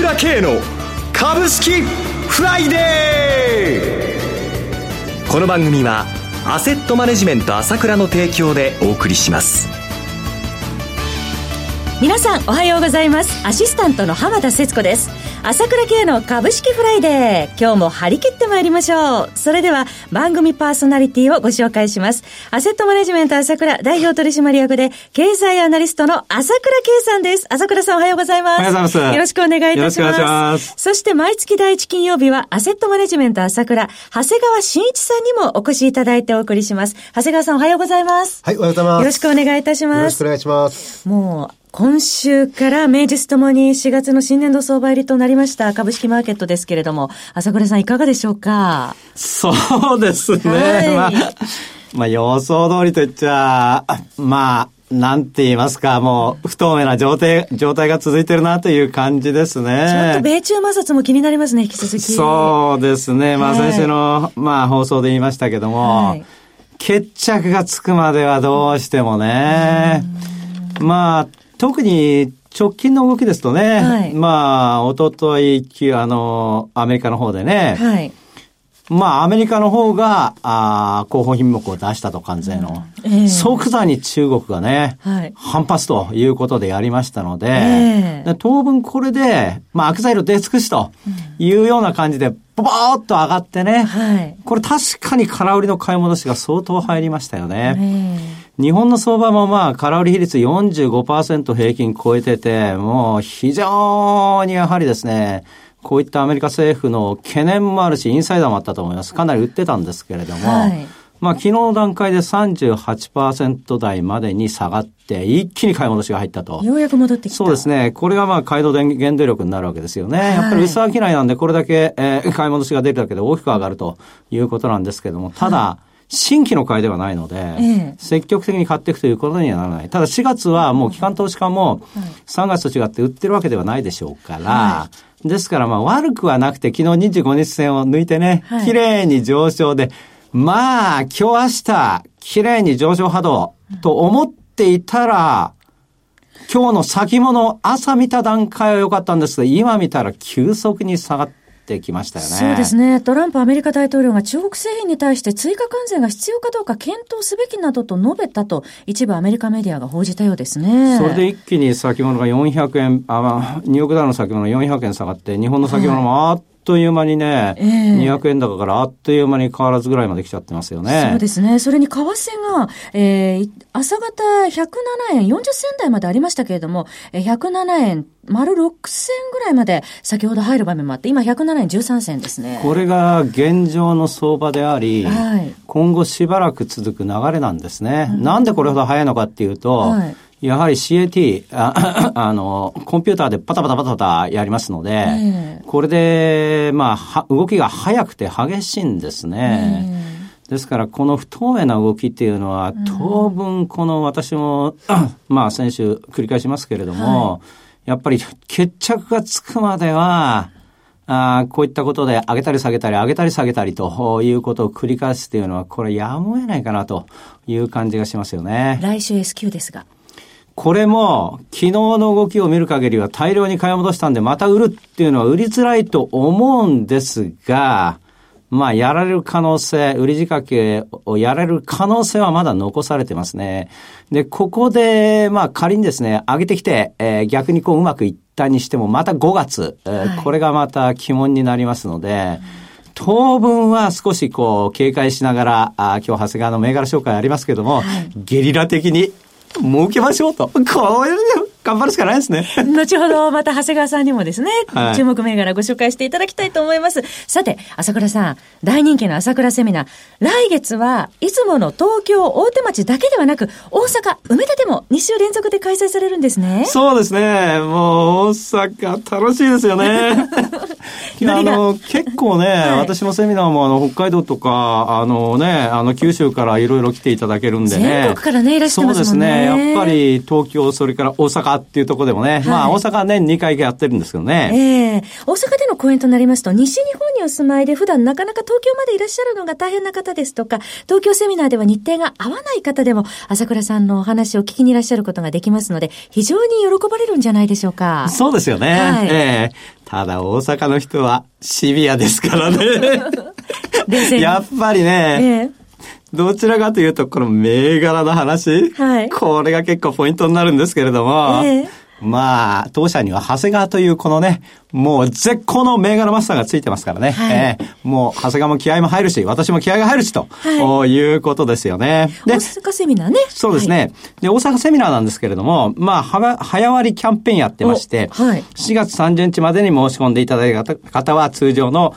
倉慶の株式フライデー。この番組はアセットマネジメント朝倉の提供でお送りします。皆さんおはようございますアシスタントの浜田節子です朝倉慶の株式フライデー。今日も張り切ってまいりましょう。それでは番組パーソナリティをご紹介します。アセットマネジメント朝倉代表取締役で経済アナリストの朝倉慶さんです。朝倉さんおはようございます。おはようございます。よろしくお願いいたします。よろしくお願いします。そして毎月第一金曜日はアセットマネジメント朝倉、長谷川慎一さんにもお越しいただいてお送りします。長谷川さんおはようございます。はい、おはようございます。よろしくお願いいたします。よろしくお願いします。もう、今週から名実ともに4月の新年度相場入りとなりました株式マーケットですけれども、朝倉さんいかがでしょうか？そうですね。はい、まあ、まあ予想通りと言っちゃ、まあ、なんて言いますか、もう不透明な状態、状態が続いてるなという感じですね。ちょっと米中摩擦も気になりますね、引き続き。そうですね。まあ先週の、まあ放送で言いましたけども、はい、決着がつくまではどうしてもね、まあ、特に直近の動きですとね、はい、まあ、おととい、あの、アメリカの方でね、はい、まあ、アメリカの方が、あ広報品目を出したと、関税の。えー、即座に中国がね、はい、反発ということでやりましたので、えー、当分これで、まあ、悪材料出尽くしというような感じで、ボボーっと上がってね、はい、これ確かに空売りの買い戻しが相当入りましたよね。えー日本の相場もまあ、空売り比率45%平均超えてて、もう非常にやはりですね、こういったアメリカ政府の懸念もあるし、インサイダーもあったと思います。かなり売ってたんですけれども、はい、まあ、昨日の段階で38%台までに下がって、一気に買い戻しが入ったと。ようやく戻ってきた。そうですね。これがまあ、買いの原動力になるわけですよね。はい、やっぱり薄商いなんで、これだけ、えー、買い戻しが出るだけで大きく上がるということなんですけども、ただ、はい新規の買いではないので、ええ、積極的に買っていくということにはならない。ただ4月はもう機関投資家も3月と違って売ってるわけではないでしょうから、はい、ですからまあ悪くはなくて昨日25日線を抜いてね、はい、綺麗に上昇で、まあ今日明日綺麗に上昇波動と思っていたら、今日の先物朝見た段階は良かったんですが、今見たら急速に下がってってきましたよね。そうですね。トランプアメリカ大統領が中国製品に対して追加関税が必要かどうか検討すべきなどと述べたと、一部アメリカメディアが報じたようですね。それで一気に先物が400円、あ、ニューヨークダウの先物400円下がって、日本の先物もあっという間にね、えー、200円高からあっという間に変わらずぐらいまで来ちゃってますよね。そうですね。それに為替が、えー、朝方107円40銭台までありましたけれども、107円丸6銭ぐらいまで先ほど入る場面もあって、今107円13銭ですね。これが現状の相場であり、はい、今後しばらく続く流れなんですね。うん、なんでこれほど早いのかっていうと、はいやはり CAT、あ あの、コンピューターでパタパタパタパタやりますので、えー、これで、まあ、動きが速くて激しいんですね。えー、ですから、この不透明な動きっていうのは、当分、この私も、まあ、先週繰り返しますけれども、はい、やっぱり決着がつくまでは、あこういったことで上げたり下げたり上げたり下げたりということを繰り返すっていうのは、これやむを得ないかなという感じがしますよね。来週 S q ですが。これも昨日の動きを見る限りは大量に買い戻したんでまた売るっていうのは売りづらいと思うんですが、まあ、やられる可能性、売り仕掛けをやられる可能性はまだ残されてますね。で、ここで、まあ、仮にですね、上げてきて、えー、逆にこううまくいったにしても、また5月、えーはい、これがまた鬼門になりますので、当分は少しこう警戒しながら、あ今日長谷川の銘柄紹介ありますけども、はい、ゲリラ的に儲けましょうと。こういう頑張るしかないですね。後ほどまた長谷川さんにもですね、はい、注目銘柄ご紹介していただきたいと思います。さて、朝倉さん、大人気の朝倉セミナー、来月はいつもの東京大手町だけではなく、大阪、梅田でも2週連続で開催されるんですね。そうですね。もう大阪楽しいですよね。あの、結構ね、はい、私のセミナーもあの、北海道とか、あのね、あの、九州からいろいろ来ていただけるんでね。全国からね、いらっしゃいますもんね。そうですね。やっぱり東京、それから大阪っていうところでもね、はい、まあ大阪は年2回やってるんですけどね。ええー、大阪での講演となりますと、西日本にお住まいで普段なかなか東京までいらっしゃるのが大変な方ですとか、東京セミナーでは日程が合わない方でも、朝倉さんのお話を聞きにいらっしゃることができますので、非常に喜ばれるんじゃないでしょうか。そうですよね。はい、ええーただ大阪の人はシビアですからね。やっぱりね、ええどちらかというと、この銘柄の話、はい、これが結構ポイントになるんですけれども、えまあ、当社には長谷川というこのね、もう絶好の銘柄マスターがついてますからね。はい、えー、もう長谷川も気合も入るし、私も気合が入るしと、はい、いうことですよね。で、大阪セミナーね。そうですね。はい、で、大阪セミナーなんですけれども、まあ、は早割りキャンペーンやってまして、はい、4月30日までに申し込んでいただいた方は通常の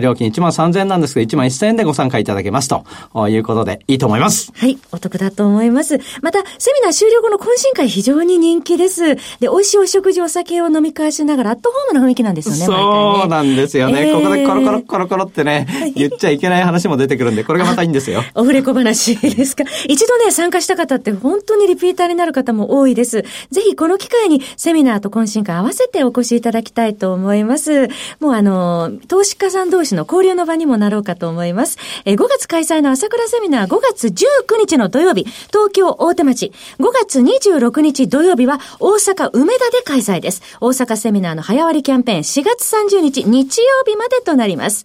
料金1万3000円なんですけど、1万1000円でご参加いただけますということでいいと思います。はい、お得だと思います。また、セミナー終了後の懇親会非常に人気です。で、美味しいお食事、お酒を飲み交わしながら、アットホームの雰囲気なんですよね。そうなんですよね。えー、ここでコロコロコロコロってね、言っちゃいけない話も出てくるんで、これがまたいいんですよ。オフレコ話ですか。一度ね、参加した方って本当にリピーターになる方も多いです。ぜひこの機会にセミナーと懇親会合わせてお越しいただきたいと思います。もうあの、投資家さん同士の交流の場にもなろうかと思います。え5月開催の朝倉セミナー5月19日の土曜日、東京大手町。5月26日土曜日は大阪梅田で開催です。大阪セミナーの早割キャンペーン4月30日日曜日までとなります。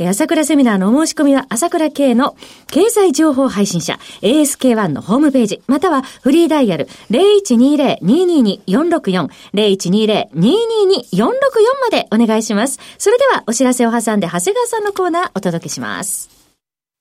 朝倉セミナーのお申し込みは朝倉系の経済情報配信者 ASK1 のホームページ、またはフリーダイヤル0120-222-464 0120-222-464までお願いします。それではお知らせを挟んで長谷川さんのコーナーお届けします。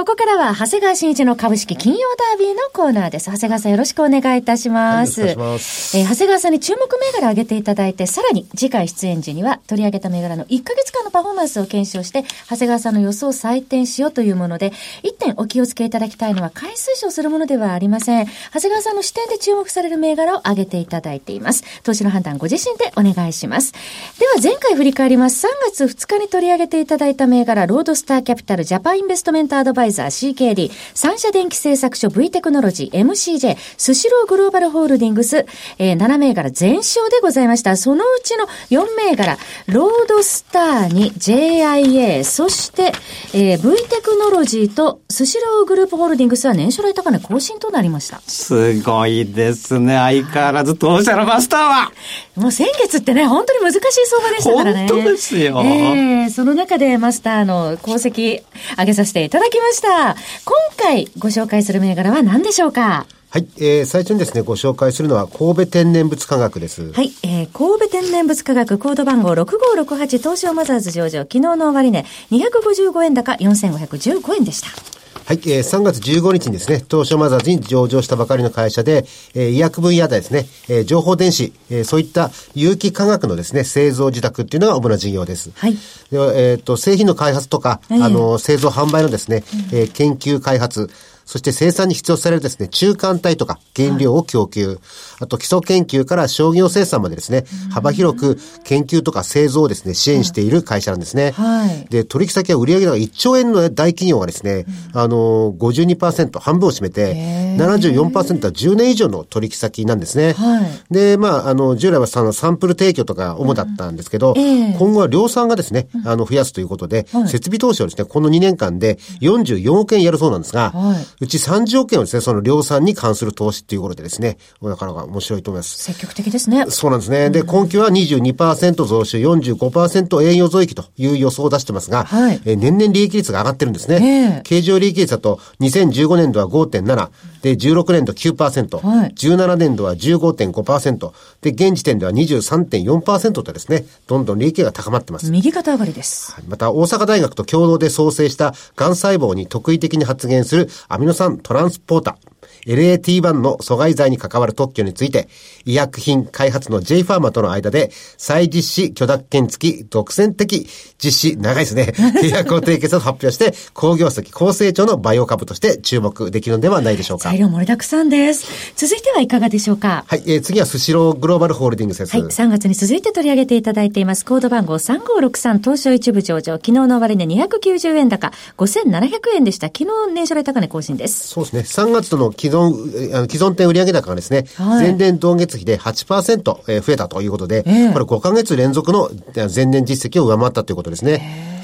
ここからは、長谷川新一の株式金曜ダービーのコーナーです。長谷川さんよろしくお願いいたします。はい、ます。えー、長谷川さんに注目銘柄を挙げていただいて、さらに次回出演時には取り上げた銘柄の1ヶ月間のパフォーマンスを検証して、長谷川さんの予想を採点しようというもので、1点お気をつけいただきたいのは、回数賞するものではありません。長谷川さんの視点で注目される銘柄を挙げていただいています。投資の判断ご自身でお願いします。では前回振り返ります。3月2日に取り上げていただいた銘柄、ロードスターキャピタルジャパンインベストメントアドバイザー CKD り、三社電機製作所 V テクノロジー MCJ スシローグローバルホールディングス、えー、7銘柄全勝でございました。そのうちの4銘柄、ロードスターに JIA、そして、えー、V テクノロジーとスシローグループホールディングスは年初来高値更新となりました。すごいですね。相変わらず当社のマスターは。もう先月ってね、本当に難しい相場でしたからね。本当ですよ。えー、その中でマスターの功績上げさせていただきました。今回ご紹介する銘柄は何でしょうか？はい、えー、最初にですね、ご紹介するのは神戸天然物科学です。はい、えー、神戸天然物科学コード番号6568東証マザーズ上場、昨日の終値255円高4515円でした。はい、えー、3月15日にですね、東証マザーズに上場したばかりの会社で、えー、医薬分野でですね、えー、情報電子、えー、そういった有機化学のですね、製造受託っていうのが主な事業です。はい。でえっ、ー、と、製品の開発とか、えー、あの、製造販売のですね、えー、研究開発、そして生産に必要されるですね、中間体とか原料を供給、はい、あと基礎研究から商業生産までですね、幅広く研究とか製造をですね、支援している会社なんですね。はい、で、取引先は売上高1兆円の大企業がですね、うん、あの、52%、半分を占めて、74%は10年以上の取引先なんですね。はい、で、まあ、あの、従来はそのサンプル提供とか主だったんですけど、うんえ。ー、今後は量産がですね、あの、増やすということで、設備投資をですね、この2年間で44億円やるそうなんですが、うち30億円をですね、その量産に関する投資っていうことでですね、なかなか面白いと思います。積極的ですね。そうなんですね。で、今期は22%増収、45%営業増益という予想を出してますが、はい、え年々利益率が上がってるんですね。経常利益率だと2015年度は5.7、で、16年度9%、はい、17年度は15.5%、で、現時点では23.4%とですね、どんどん利益が高まってます。右肩上がりです。また、大阪大学と共同で創生した癌細胞に特異的に発現するアミノさんトランスポーター。LAT1 の阻害剤に関わる特許について、医薬品開発の J ファーマとの間で、再実施許諾権付き独占的実施、長いですね、契約を締結と発表して、工業績高成長のバイオ株として注目できるのではないでしょうか。材料盛りだくさんです。続いてはいかがでしょうか？はい、えー、次はスシローグローバルホールディングスです。はい、3月に続いて取り上げていただいています。コード番号3563東証一部上場。昨日の終値290円高、5700円でした。昨日年初来高値更新です。そうですね。3月との既存、あの既存店売上高がですね、はい、前年同月比で8%増えたということで、えー、これ5ヶ月連続の前年実績を上回ったということですね。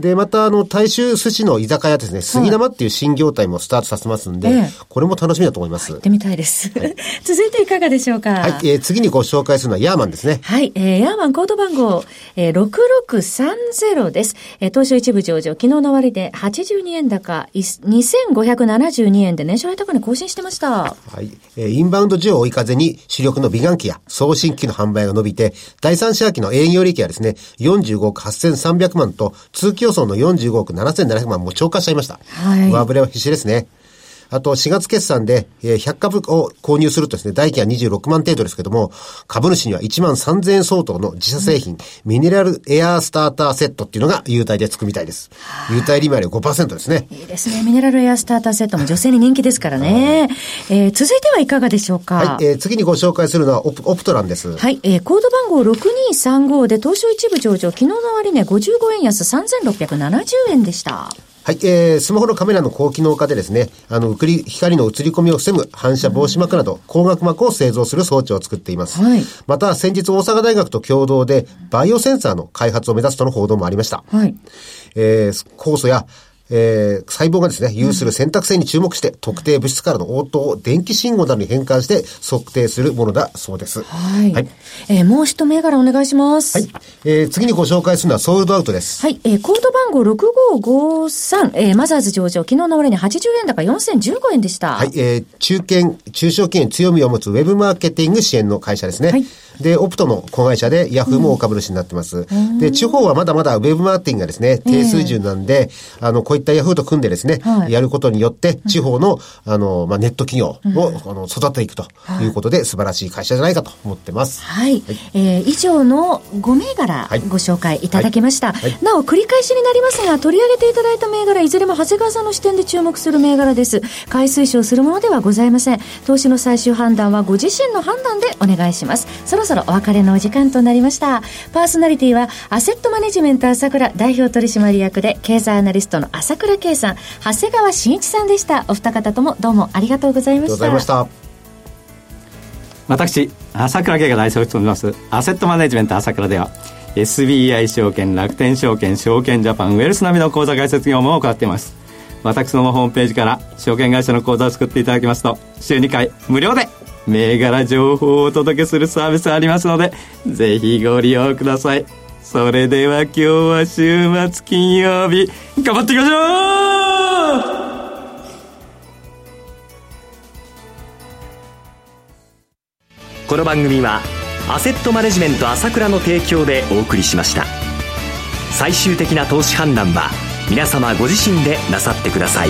で、また、あの、大衆寿司の居酒屋ですね、杉玉っていう新業態もスタートさせますんで、はい、これも楽しみだと思います。行ってみたいです。はい、続いていかがでしょうか？はい、えー、次にご紹介するのはヤーマンですね。はい、えー、ヤーマンコード番号、えー、6630です。えー、東証一部上場、昨日の終わりで82円高、2572円で年初来高値更新してました。はい、えー、インバウンド需要を追い風に主力の美顔器や送信機の販売が伸びて、第三四半期の営業利益はですね、45億8300万と、通期予想の45億7700万も超過しちゃいました。はい。上振れは必死ですね。あと、4月決算で、え100株を購入するとですね、代金は26万程度ですけども、株主には1万3000円相当の自社製品、うん、ミネラルエアースターターセットっていうのが優待でつくみたいです。優待利回り5%ですね。いいですね。ミネラルエアースターターセットも女性に人気ですからね。えー、続いてはいかがでしょうか？はい、えー、次にご紹介するのはオプオプトランです。はい、えー、コード番号6235で東証一部上場、昨日の終値55円安3670円でした。はい、えー、スマホのカメラの高機能化でですね、あの、光の映り込みを防ぐ反射防止膜など、光学膜を製造する装置を作っています。はい、また、先日大阪大学と共同で、バイオセンサーの開発を目指すとの報道もありました。はい、えー、酵素やえー、細胞がですね、有する選択性に注目して、特定物質からの応答を電気信号などに変換して測定するものだそうです。はい。はい、えー、もう一銘柄お願いします。はい。えー、次にご紹介するのはソールドアウトです。はい。えー、コード番号6553、えー、マザーズ上場、昨日の終値80円高4015円でした。はい。えー、中堅、中小企業に強みを持つウェブマーケティング支援の会社ですね。はい。で、オプトの子会社でヤフーも大株主になってます。うん、で、地方はまだまだウェブマーケティングがですね、低水準なんで、えー、あの、こういったヤフーと組んでですね、はい、やることによって、地方の、あの、まあ、ネット企業を、うん、あの育てていくということで、素晴らしい会社じゃないかと思ってます。はい。はい、えー、以上の5銘柄ご紹介いただきました。はい、なお、繰り返しになりますが、取り上げていただいた銘柄、いずれも長谷川さんの視点で注目する銘柄です。買い推奨するものではございません。投資の最終判断はご自身の判断でお願いします。そろそろお別れのお時間となりました。パーソナリティは、アセットマネジメント朝倉代表取締役で、経済アナリストの朝倉圭さん、長谷川慎一さんでした。お二方ともどうもありがとうございました。ありがとうございました。私朝倉慶が代表を務めますアセットマネジメント朝倉では SBI 証券楽天証券証券ジャパンウェルス並みの口座開設業務を行っています。私どもホームページから証券会社の口座を作っていただきますと週2回無料で銘柄情報をお届けするサービスありますのでぜひご利用ください。それでは今日は週末金曜日。頑張っていきましょう！この番組はアセットマネジメント朝倉の提供でお送りしました。最終的な投資判断は皆様ご自身でなさってください。